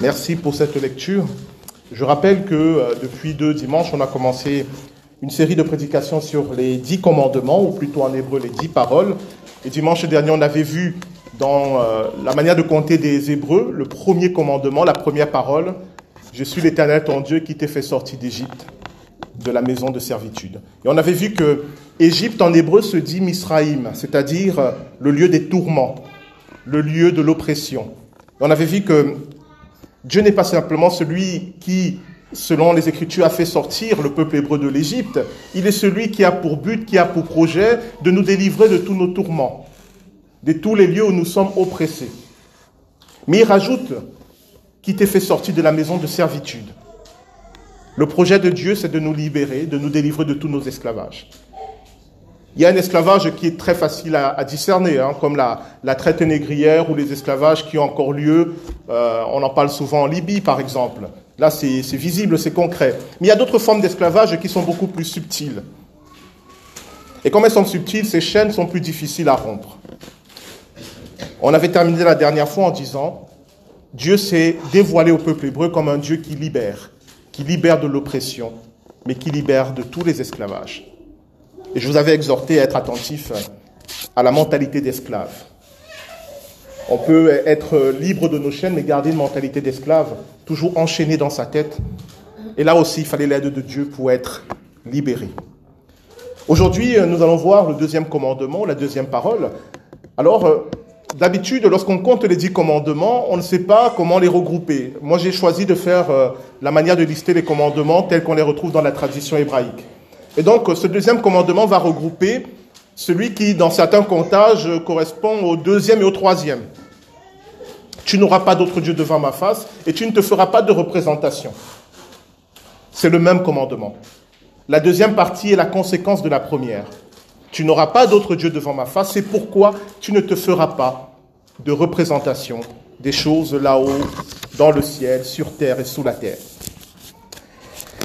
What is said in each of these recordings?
Merci pour cette lecture. Je rappelle que euh, depuis deux dimanches, on a commencé une série de prédications sur les dix commandements, ou plutôt en hébreu les dix paroles. Et dimanche dernier, on avait vu dans euh, la manière de compter des Hébreux le premier commandement, la première parole. Je suis l'Éternel ton Dieu qui t'ai fait sortir d'Égypte, de la maison de servitude. Et on avait vu que Égypte en hébreu se dit Misraïm, c'est-à-dire euh, le lieu des tourments, le lieu de l'oppression. On avait vu que Dieu n'est pas simplement celui qui, selon les Écritures, a fait sortir le peuple hébreu de l'Égypte. Il est celui qui a pour but, qui a pour projet de nous délivrer de tous nos tourments, de tous les lieux où nous sommes oppressés. Mais il rajoute qui t'est fait sortir de la maison de servitude. Le projet de Dieu, c'est de nous libérer, de nous délivrer de tous nos esclavages. Il y a un esclavage qui est très facile à, discerner, hein, comme la, traite négrière ou les esclavages qui ont encore lieu. Euh, on en parle souvent en Libye, par exemple. Là, c'est visible, c'est concret. Mais il y a d'autres formes d'esclavage qui sont beaucoup plus subtiles. Et comme elles sont subtiles, ces chaînes sont plus difficiles à rompre. On avait terminé la dernière fois en disant, Dieu s'est dévoilé au peuple hébreu comme un Dieu qui libère, qui libère de l'oppression, mais qui libère de tous les esclavages. Et je vous avais exhorté à être attentif à la mentalité d'esclave. On peut être libre de nos chaînes, mais garder une mentalité d'esclave, toujours enchaîné dans sa tête. Et là aussi, il fallait l'aide de Dieu pour être libéré. Aujourd'hui, nous allons voir le deuxième commandement, la deuxième parole. Alors, d'habitude, lorsqu'on compte les dix commandements, on ne sait pas comment les regrouper. Moi, j'ai choisi de faire euh, la manière de lister les commandements tels qu'on les retrouve dans la tradition hébraïque. Et donc, ce deuxième commandement va regrouper celui qui, dans certains comptages, correspond au deuxième et au troisième. Tu n'auras pas d'autre Dieu devant ma face et tu ne te feras pas de représentation. C'est le même commandement. La deuxième partie est la conséquence de la première. Tu n'auras pas d'autre Dieu devant ma face, c'est pourquoi tu ne te feras pas de représentation des choses là-haut, dans le ciel, sur terre et sous la terre.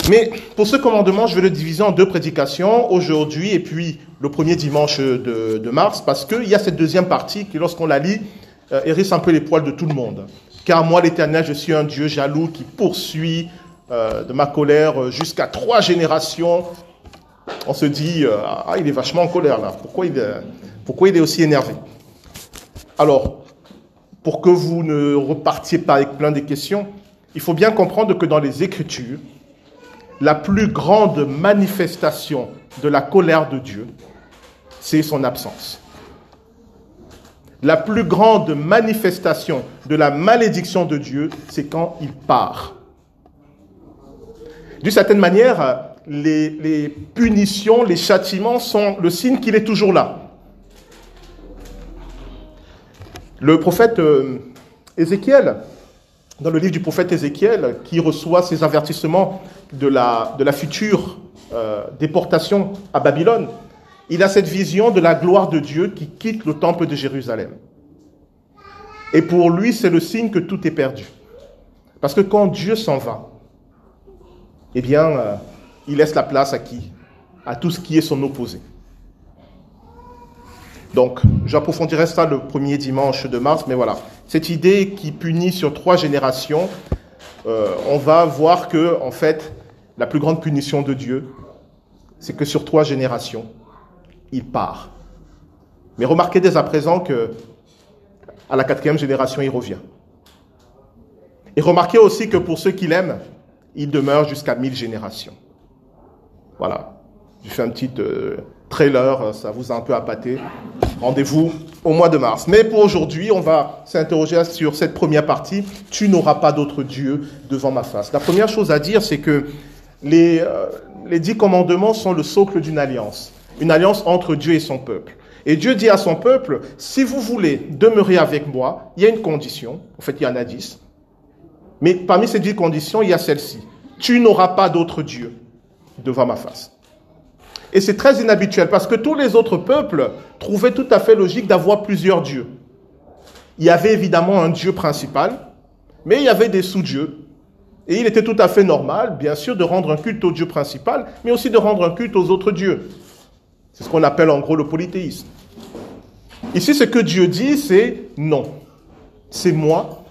Mais pour ce commandement, je vais le diviser en deux prédications, aujourd'hui et puis le premier dimanche de, mars, parce qu'il y a cette deuxième partie qui, lorsqu'on la lit, euh, hérisse un peu les poils de tout le monde. Car moi, l'Éternel, je suis un Dieu jaloux qui poursuit euh, de ma colère jusqu'à trois générations. On se dit, euh, ah, il est vachement en colère là. Pourquoi il, pourquoi il est aussi énervé? Alors, pour que vous ne repartiez pas avec plein de questions, il faut bien comprendre que dans les Écritures, la plus grande manifestation de la colère de Dieu, c'est son absence. La plus grande manifestation de la malédiction de Dieu, c'est quand il part. D'une certaine manière, les, punitions, les châtiments sont le signe qu'il est toujours là. Le prophète euh, Ézéchiel, dans le livre du prophète Ézéchiel, qui reçoit ses avertissements de la, de la future euh, déportation à Babylone, il a cette vision de la gloire de Dieu qui quitte le temple de Jérusalem. Et pour lui, c'est le signe que tout est perdu. Parce que quand Dieu s'en va, eh bien, euh, il laisse la place à qui? À tout ce qui est son opposé. Donc, j'approfondirai ça le premier dimanche de mars, mais voilà. Cette idée qui punit sur trois générations, euh, on va voir que, en fait, la plus grande punition de Dieu, c'est que sur trois générations, il part. Mais remarquez dès à présent que à la quatrième génération, il revient. Et remarquez aussi que pour ceux qui l'aiment, il demeure jusqu'à mille générations. Voilà. Je fais un petit euh, trailer, ça vous a un peu appâté. Rendez-vous au mois de mars. Mais pour aujourd'hui, on va s'interroger sur cette première partie. Tu n'auras pas d'autre Dieu devant ma face. La première chose à dire, c'est que les, euh, les dix commandements sont le socle d'une alliance, une alliance entre Dieu et son peuple. Et Dieu dit à son peuple, si vous voulez demeurer avec moi, il y a une condition, en fait il y en a dix, mais parmi ces dix conditions, il y a celle-ci, tu n'auras pas d'autre Dieu devant ma face. Et c'est très inhabituel parce que tous les autres peuples trouvaient tout à fait logique d'avoir plusieurs dieux. Il y avait évidemment un Dieu principal, mais il y avait des sous-dieux. Et il était tout à fait normal, bien sûr, de rendre un culte au Dieu principal, mais aussi de rendre un culte aux autres dieux. C'est ce qu'on appelle en gros le polythéisme. Ici, ce que Dieu dit, c'est non. C'est moi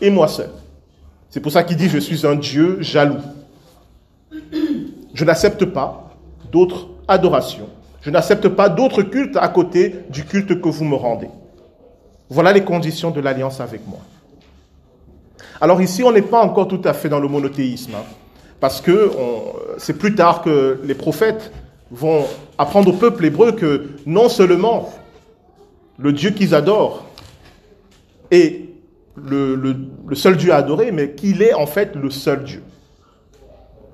et moi seul. C'est pour ça qu'il dit, je suis un Dieu jaloux. Je n'accepte pas d'autres adorations. Je n'accepte pas d'autres cultes à côté du culte que vous me rendez. Voilà les conditions de l'alliance avec moi. Alors ici, on n'est pas encore tout à fait dans le monothéisme, hein, parce que c'est plus tard que les prophètes vont apprendre au peuple hébreu que non seulement le Dieu qu'ils adorent est le, seul Dieu à adorer, mais qu'il est en fait le seul Dieu.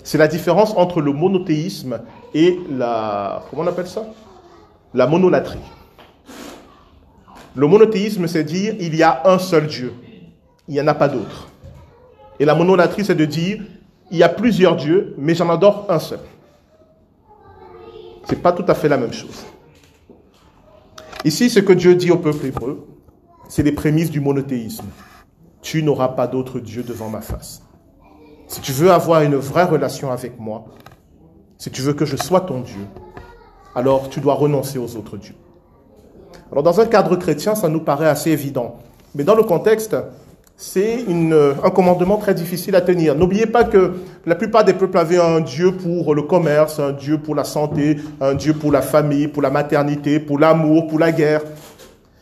C'est la différence entre le monothéisme et la... Comment on appelle ça? La monolatrie. Le monothéisme, c'est dire il y a un seul Dieu. Il n'y en a pas d'autre. Et la monolatrie, c'est de dire il y a plusieurs dieux, mais j'en adore un seul. Ce n'est pas tout à fait la même chose. Ici, ce que Dieu dit au peuple hébreu, c'est les prémices du monothéisme. Tu n'auras pas d'autre Dieu devant ma face. Si tu veux avoir une vraie relation avec moi, si tu veux que je sois ton Dieu, alors tu dois renoncer aux autres dieux. Alors dans un cadre chrétien, ça nous paraît assez évident. Mais dans le contexte, c'est un commandement très difficile à tenir. N'oubliez pas que la plupart des peuples avaient un Dieu pour le commerce, un Dieu pour la santé, un Dieu pour la famille, pour la maternité, pour l'amour, pour la guerre.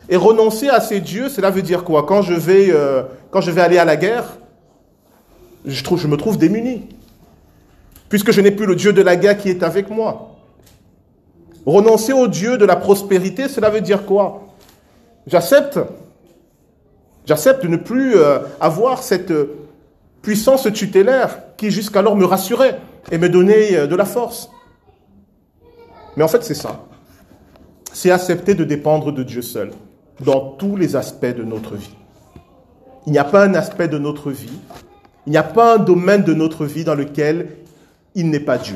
Et renoncer à ces dieux, cela veut dire quoi? Quand je, vais, euh, quand je vais aller à la guerre, je, me trouve démuni. Puisque je n'ai plus le Dieu de la guerre qui est avec moi. Renoncer au Dieu de la prospérité, cela veut dire quoi? J'accepte J'accepte de ne plus euh, avoir cette euh, puissance tutélaire qui jusqu'alors me rassurait et me donnait euh, de la force. Mais en fait, c'est ça. C'est accepter de dépendre de Dieu seul dans tous les aspects de notre vie. Il n'y a pas un aspect de notre vie, il n'y a pas un domaine de notre vie dans lequel il n'est pas Dieu.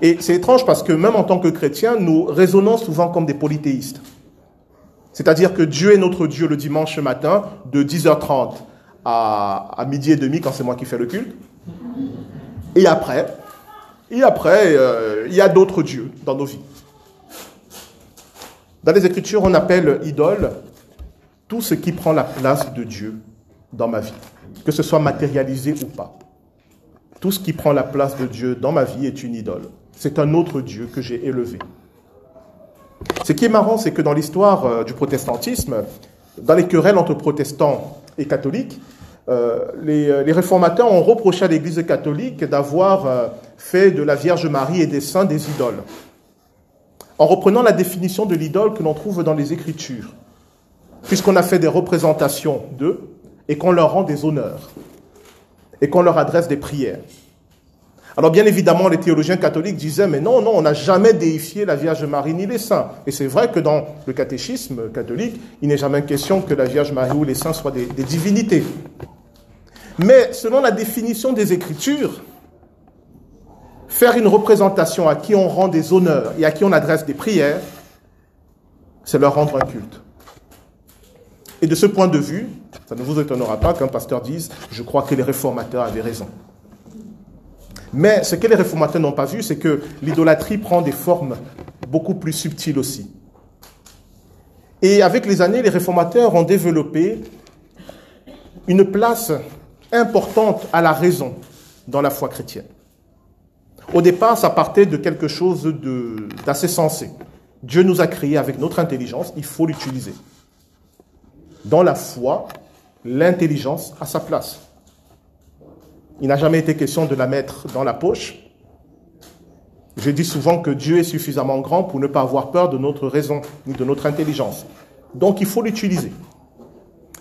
Et c'est étrange parce que même en tant que chrétiens, nous raisonnons souvent comme des polythéistes. C'est-à-dire que Dieu est notre Dieu le dimanche matin de 10h30 à, midi et demi quand c'est moi qui fais le culte. Et après, et après, euh, il y a d'autres dieux dans nos vies. Dans les Écritures, on appelle idole tout ce qui prend la place de Dieu dans ma vie, que ce soit matérialisé ou pas. Tout ce qui prend la place de Dieu dans ma vie est une idole. C'est un autre Dieu que j'ai élevé. Ce qui est marrant, c'est que dans l'histoire euh, du protestantisme, dans les querelles entre protestants et catholiques, euh, euh, les, réformateurs ont reproché à l'Église catholique d'avoir fait de la Vierge Marie et des saints des idoles. En reprenant la définition de l'idole que l'on trouve dans les Écritures, puisqu'on a fait des représentations d'eux et qu'on leur rend des honneurs et qu'on leur adresse des prières. Alors bien évidemment, les théologiens catholiques disaient, mais non, non, on n'a jamais déifié la Vierge Marie ni les saints. Et c'est vrai que dans le catéchisme catholique, il n'est jamais question que la Vierge Marie ou les saints soient des, des divinités. Mais selon la définition des Écritures, faire une représentation à qui on rend des honneurs et à qui on adresse des prières, c'est leur rendre un culte. Et de ce point de vue, ça ne vous étonnera pas qu'un pasteur dise, je crois que les réformateurs avaient raison. Mais ce que les réformateurs n'ont pas vu, c'est que l'idolâtrie prend des formes beaucoup plus subtiles aussi. Et avec les années, les réformateurs ont développé une place importante à la raison dans la foi chrétienne. Au départ, ça partait de quelque chose d'assez sensé. Dieu nous a créés avec notre intelligence, il faut l'utiliser. Dans la foi, l'intelligence a sa place. Il n'a jamais été question de la mettre dans la poche. Je dis souvent que Dieu est suffisamment grand pour ne pas avoir peur de notre raison ni de notre intelligence. Donc il faut l'utiliser.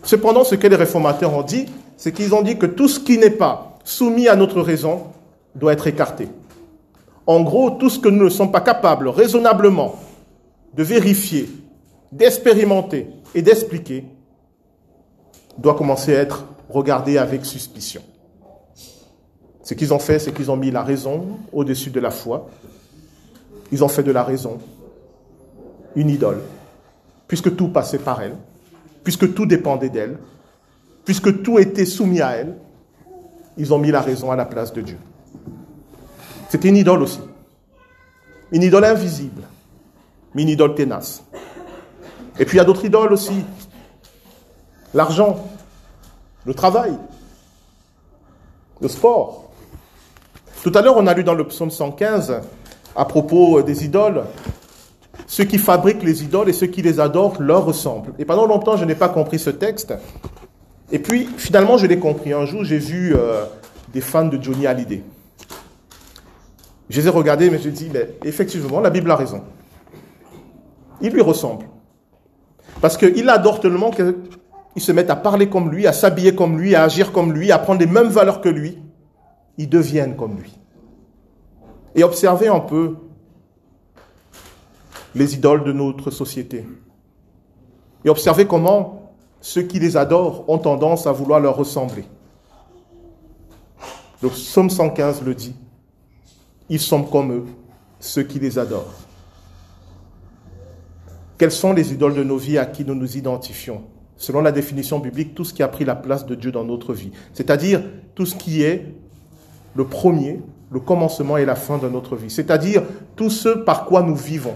Cependant, ce que les réformateurs ont dit, c'est qu'ils ont dit que tout ce qui n'est pas soumis à notre raison doit être écarté. En gros, tout ce que nous ne sommes pas capables raisonnablement de vérifier, d'expérimenter et d'expliquer doit commencer à être regardé avec suspicion. Ce qu'ils ont fait, c'est qu'ils ont mis la raison au-dessus de la foi. Ils ont fait de la raison une idole, puisque tout passait par elle, puisque tout dépendait d'elle, puisque tout était soumis à elle, ils ont mis la raison à la place de Dieu. C'était une idole aussi. Une idole invisible, mais une idole ténace. Et puis il y a d'autres idoles aussi. L'argent. le travail, le sport. Tout à l'heure, on a lu dans le psaume 115 à propos des idoles, ceux qui fabriquent les idoles et ceux qui les adorent leur ressemblent. Et pendant longtemps, je n'ai pas compris ce texte. Et puis, finalement, je l'ai compris. Un jour, j'ai vu euh, des fans de Johnny Hallyday. Je les ai regardés, mais je dit, mais effectivement, la Bible a raison. Il lui ressemble. Parce qu'il adore tellement qu'ils se mettent à parler comme lui, à s'habiller comme lui, à agir comme lui, à prendre les mêmes valeurs que lui. Ils deviennent comme lui. Et observez un peu les idoles de notre société. Et observez comment ceux qui les adorent ont tendance à vouloir leur ressembler. Le psaume 115 le dit. Ils sont comme eux, ceux qui les adorent. Quelles sont les idoles de nos vies à qui nous nous identifions? Selon la définition biblique, tout ce qui a pris la place de Dieu dans notre vie. C'est-à-dire tout ce qui est le premier, le commencement et la fin de notre vie. C'est-à-dire tout ce par quoi nous vivons.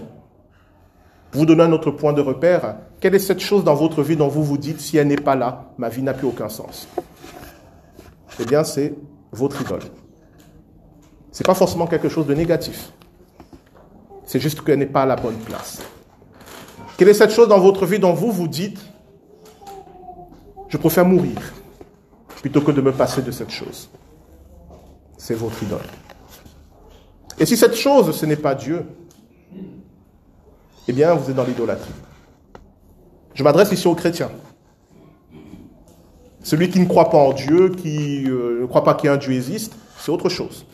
Vous donnez un autre point de repère. Quelle est cette chose dans votre vie dont vous vous dites, si elle n'est pas là, ma vie n'a plus aucun sens? Eh bien, c'est votre idole. Ce n'est pas forcément quelque chose de négatif. C'est juste qu'elle n'est pas à la bonne place. Quelle est cette chose dans votre vie dont vous vous dites, je préfère mourir plutôt que de me passer de cette chose C'est votre idole. Et si cette chose, ce n'est pas Dieu, eh bien, vous êtes dans l'idolâtrie. Je m'adresse ici aux chrétiens. Celui qui ne croit pas en Dieu, qui euh, ne croit pas qu'un Dieu existe, c'est autre chose.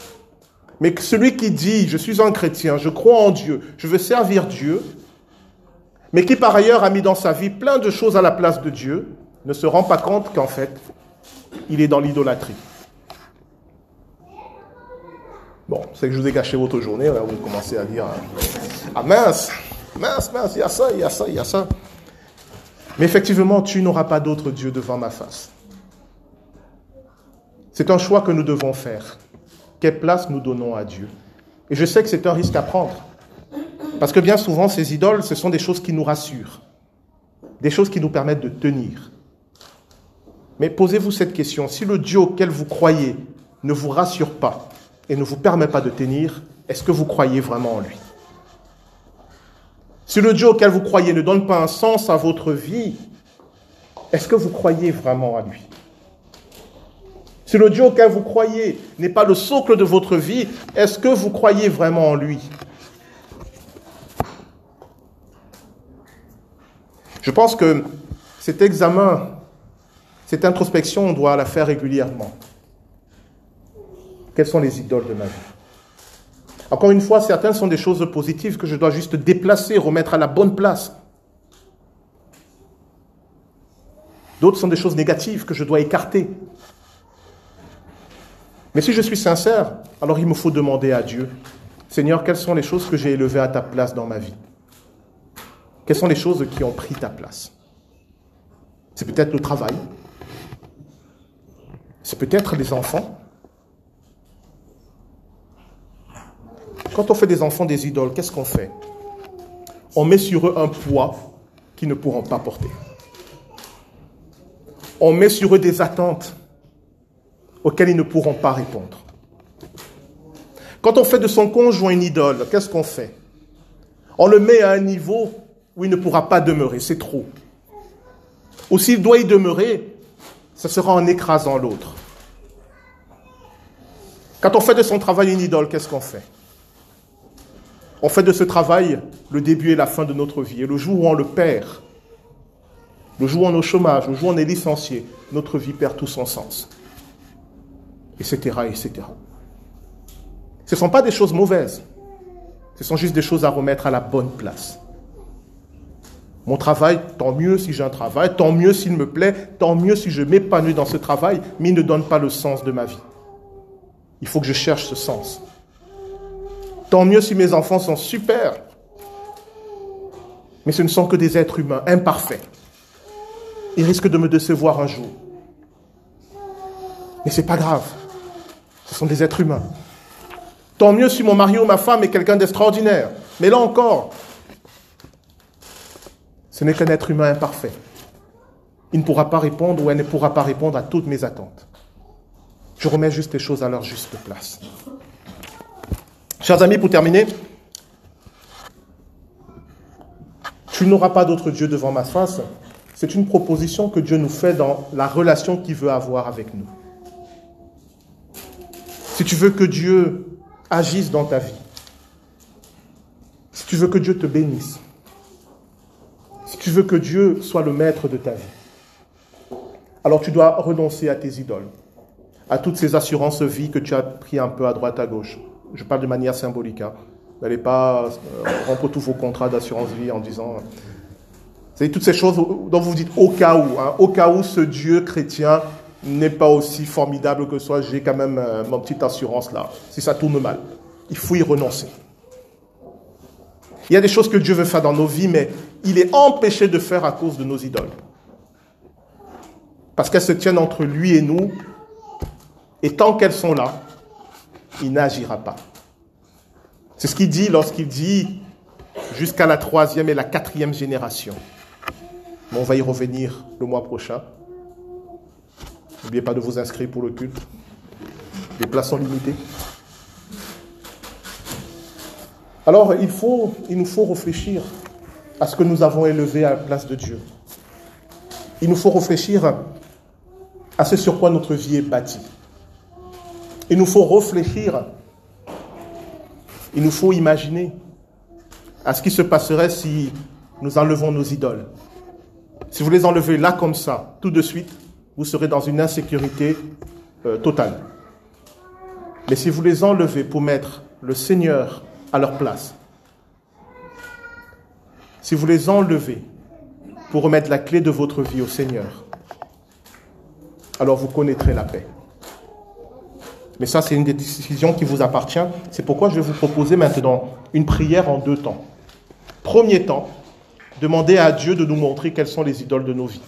Mais celui qui dit, je suis un chrétien, je crois en Dieu, je veux servir Dieu, mais qui par ailleurs a mis dans sa vie plein de choses à la place de Dieu, ne se rend pas compte qu'en fait, il est dans l'idolâtrie. Bon, c'est que je vous ai gâché votre journée, vous commencez à dire, ah mince, mince, mince, il y a ça, il y a ça, il y a ça. Mais effectivement, tu n'auras pas d'autre Dieu devant ma face. C'est un choix que nous devons faire. Quelle place nous donnons à Dieu? Et je sais que c'est un risque à prendre. Parce que bien souvent, ces idoles, ce sont des choses qui nous rassurent, des choses qui nous permettent de tenir. Mais posez-vous cette question, si le Dieu auquel vous croyez ne vous rassure pas et ne vous permet pas de tenir, est-ce que vous croyez vraiment en lui? Si le Dieu auquel vous croyez ne donne pas un sens à votre vie, est-ce que vous croyez vraiment à lui? Si le Dieu auquel vous croyez n'est pas le socle de votre vie, est-ce que vous croyez vraiment en lui? Je pense que cet examen, cette introspection, on doit la faire régulièrement. Quelles sont les idoles de ma vie? Encore une fois, certaines sont des choses positives que je dois juste déplacer, remettre à la bonne place. D'autres sont des choses négatives que je dois écarter. Mais si je suis sincère, alors il me faut demander à Dieu, Seigneur, quelles sont les choses que j'ai élevées à ta place dans ma vie? Quelles sont les choses qui ont pris ta place? C'est peut-être le travail. C'est peut-être les enfants. Quand on fait des enfants des idoles, qu'est-ce qu'on fait? On met sur eux un poids qu'ils ne pourront pas porter. On met sur eux des attentes auxquels ils ne pourront pas répondre. Quand on fait de son conjoint une idole, qu'est-ce qu'on fait? On le met à un niveau où il ne pourra pas demeurer, c'est trop. Ou s'il doit y demeurer, ce sera en écrasant l'autre. Quand on fait de son travail une idole, qu'est-ce qu'on fait? On fait de ce travail le début et la fin de notre vie. Et le jour où on le perd, le jour où on est au chômage, le jour où on est licencié, notre vie perd tout son sens etc., etc. Ce ne sont pas des choses mauvaises. Ce sont juste des choses à remettre à la bonne place. Mon travail, tant mieux si j'ai un travail, tant mieux s'il me plaît, tant mieux si je m'épanouis dans ce travail, mais il ne donne pas le sens de ma vie. Il faut que je cherche ce sens. Tant mieux si mes enfants sont super, mais ce ne sont que des êtres humains imparfaits. Ils risquent de me décevoir un jour. Mais ce n'est pas grave. Ce sont des êtres humains. Tant mieux si mon mari ou ma femme est quelqu'un d'extraordinaire. Mais là encore, ce n'est qu'un être humain imparfait. il ne pourra pas répondre ou elle ne pourra pas répondre à toutes mes attentes. Je remets juste les choses à leur juste place. Chers amis, pour terminer, tu n'auras pas d'autre Dieu devant ma face. C'est une proposition que Dieu nous fait dans la relation qu'il veut avoir avec nous. Si tu veux que Dieu agisse dans ta vie, si tu veux que Dieu te bénisse, si tu veux que Dieu soit le maître de ta vie, alors tu dois renoncer à tes idoles, à toutes ces assurances vie que tu as pris un peu à droite à gauche. Je parle de manière symbolique. Hein. N'allez pas euh, rompre tous vos contrats d'assurance vie en disant. Euh, c'est toutes ces choses dont vous vous dites au cas où, hein, au cas où ce Dieu chrétien n'est pas aussi formidable que soit, j'ai quand même euh, mon petite assurance là, si ça tourne mal. Il faut y renoncer. Il y a des choses que Dieu veut faire dans nos vies, mais il est empêché de faire à cause de nos idoles. Parce qu'elles se tiennent entre lui et nous, et tant qu'elles sont là, il n'agira pas. C'est ce qu'il dit lorsqu'il dit jusqu'à la troisième et la quatrième génération. Mais on va y revenir le mois prochain. N'oubliez pas de vous inscrire pour le culte. Les places sont limitées. Alors, il, faut, il nous faut réfléchir à ce que nous avons élevé à la place de Dieu. Il nous faut réfléchir à ce sur quoi notre vie est bâtie. Il nous faut réfléchir. Il nous faut imaginer à ce qui se passerait si nous enlevons nos idoles. Si vous les enlevez là comme ça, tout de suite, vous serez dans une insécurité euh, totale. Mais si vous les enlevez pour mettre le Seigneur à leur place, si vous les enlevez pour remettre la clé de votre vie au Seigneur, alors vous connaîtrez la paix. Mais ça, c'est une des décisions qui vous appartient. C'est pourquoi je vais vous proposer maintenant une prière en deux temps. Premier temps, demandez à Dieu de nous montrer quelles sont les idoles de nos vies.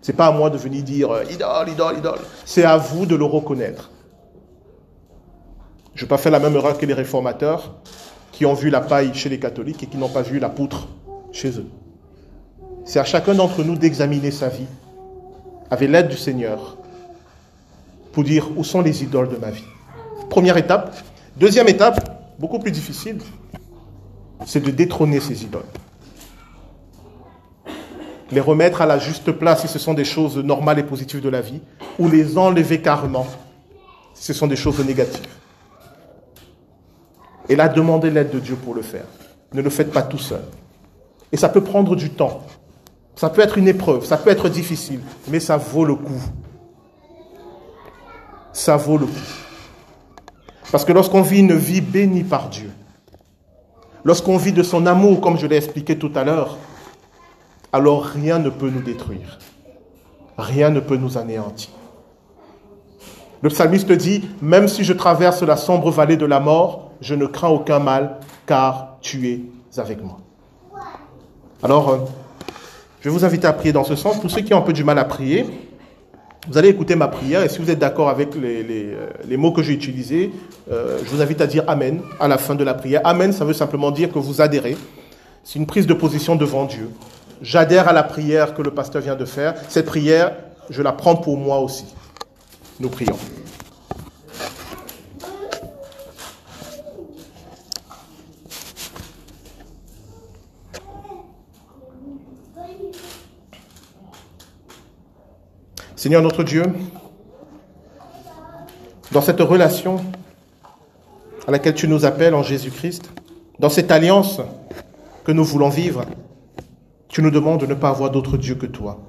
Ce n'est pas à moi de venir dire euh, idole, idole, idole. C'est à vous de le reconnaître. Je ne vais pas faire la même erreur que les réformateurs qui ont vu la paille chez les catholiques et qui n'ont pas vu la poutre chez eux. C'est à chacun d'entre nous d'examiner sa vie avec l'aide du Seigneur pour dire où sont les idoles de ma vie. Première étape. Deuxième étape, beaucoup plus difficile, c'est de détrôner ces idoles. Les remettre à la juste place si ce sont des choses normales et positives de la vie, ou les enlever carrément si ce sont des choses négatives. Et là, demandez l'aide de Dieu pour le faire. Ne le faites pas tout seul. Et ça peut prendre du temps. Ça peut être une épreuve, ça peut être difficile, mais ça vaut le coup ça vaut le coup. Parce que lorsqu'on vit une vie bénie par Dieu, lorsqu'on vit de son amour, comme je l'ai expliqué tout à l'heure, alors rien ne peut nous détruire. Rien ne peut nous anéantir. Le psalmiste dit, même si je traverse la sombre vallée de la mort, je ne crains aucun mal, car tu es avec moi. Alors, euh, je vais vous inviter à prier dans ce sens. Pour ceux qui ont un peu du mal à prier, vous allez écouter ma prière et si vous êtes d'accord avec les, euh, mots que j'ai utilisés, euh, je vous invite à dire Amen à la fin de la prière. Amen, ça veut simplement dire que vous adhérez. C'est une prise de position devant Dieu. J'adhère à la prière que le pasteur vient de faire. Cette prière, je la prends pour moi aussi. Nous prions. Seigneur notre Dieu, dans cette relation à laquelle tu nous appelles en Jésus-Christ, dans cette alliance que nous voulons vivre, tu nous demandes de ne pas avoir d'autre Dieu que toi.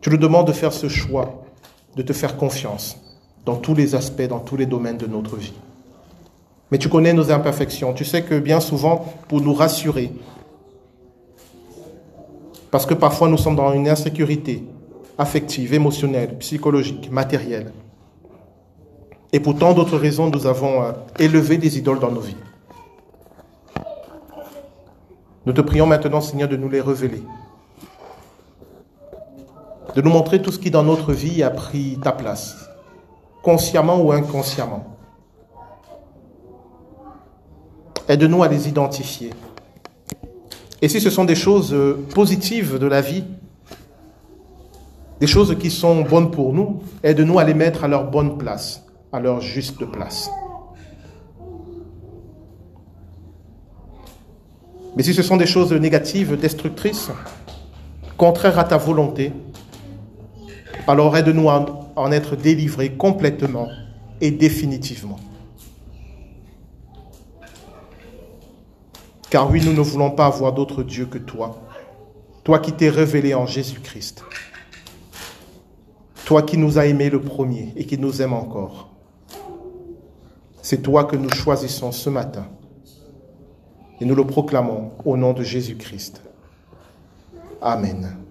Tu nous demandes de faire ce choix, de te faire confiance dans tous les aspects, dans tous les domaines de notre vie. Mais tu connais nos imperfections. Tu sais que bien souvent, pour nous rassurer, parce que parfois nous sommes dans une insécurité, affective, émotionnelle, psychologique, matérielle. Et pour tant d'autres raisons, nous avons euh, élevé des idoles dans nos vies. Nous te prions maintenant, Seigneur, de nous les révéler. De nous montrer tout ce qui dans notre vie a pris ta place, consciemment ou inconsciemment. Aide-nous à les identifier. Et si ce sont des choses euh, positives de la vie, des choses qui sont bonnes pour nous, aide-nous à les mettre à leur bonne place, à leur juste place. Mais si ce sont des choses négatives, destructrices, contraires à ta volonté, alors aide-nous à en être délivrés complètement et définitivement. Car oui, nous ne voulons pas avoir d'autre Dieu que toi, toi qui t'es révélé en Jésus-Christ, toi qui nous as aimés le premier et qui nous aime encore. C'est toi que nous choisissons ce matin et nous le proclamons au nom de Jésus-Christ. Amen.